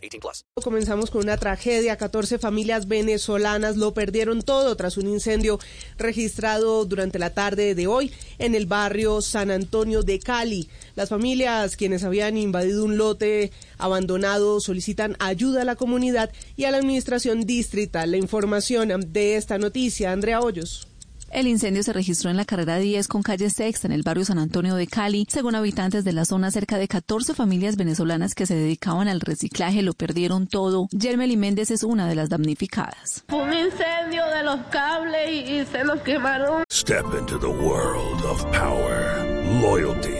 18 plus. Comenzamos con una tragedia. 14 familias venezolanas lo perdieron todo tras un incendio registrado durante la tarde de hoy en el barrio San Antonio de Cali. Las familias quienes habían invadido un lote abandonado solicitan ayuda a la comunidad y a la administración distrital. La información de esta noticia, Andrea Hoyos. El incendio se registró en la carrera 10 con calle Sexta en el barrio San Antonio de Cali. Según habitantes de la zona, cerca de 14 familias venezolanas que se dedicaban al reciclaje lo perdieron todo. Yermeli Méndez es una de las damnificadas. Fue un incendio de los cables y, y se los quemaron. Step into the world of power, loyalty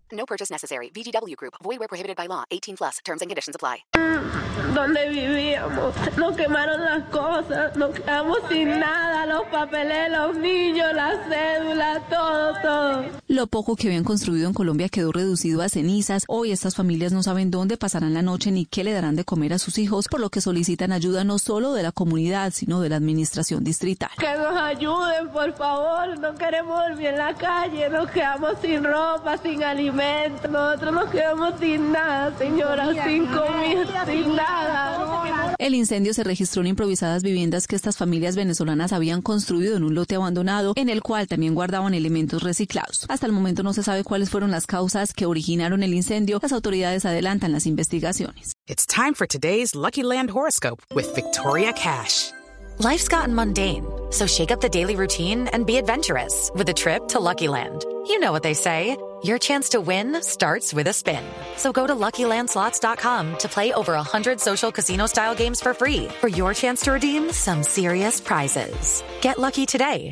No purchase necessary. VGW Group. Void where prohibited by law. 18 plus. Terms and conditions apply. Donde vivíamos, nos quemaron las cosas, nos quedamos sin nada, los papeles, los niños, las cédulas, todo, todo. Lo poco que habían construido en Colombia quedó reducido a cenizas. Hoy estas familias no saben dónde pasarán la noche ni qué le darán de comer a sus hijos, por lo que solicitan ayuda no solo de la comunidad, sino de la administración distrital. Que nos ayuden, por favor. No queremos dormir en la calle, nos quedamos sin ropa, sin alimentos. Nosotros nos quedamos sin nada, señora, sin comida, sin nada. El incendio se registró en improvisadas viviendas que estas familias venezolanas habían construido en un lote abandonado, en el cual también guardaban elementos reciclados. Hasta el momento no se sabe cuáles fueron las causas que originaron el incendio. Las autoridades adelantan las investigaciones. It's time for today's Lucky Land horoscope with Victoria Cash. Life's gotten mundane, so shake up the daily routine and be adventurous with a trip to Lucky Land. You know what they say. Your chance to win starts with a spin. So go to LuckyLandSlots.com to play over 100 social casino-style games for free for your chance to redeem some serious prizes. Get lucky today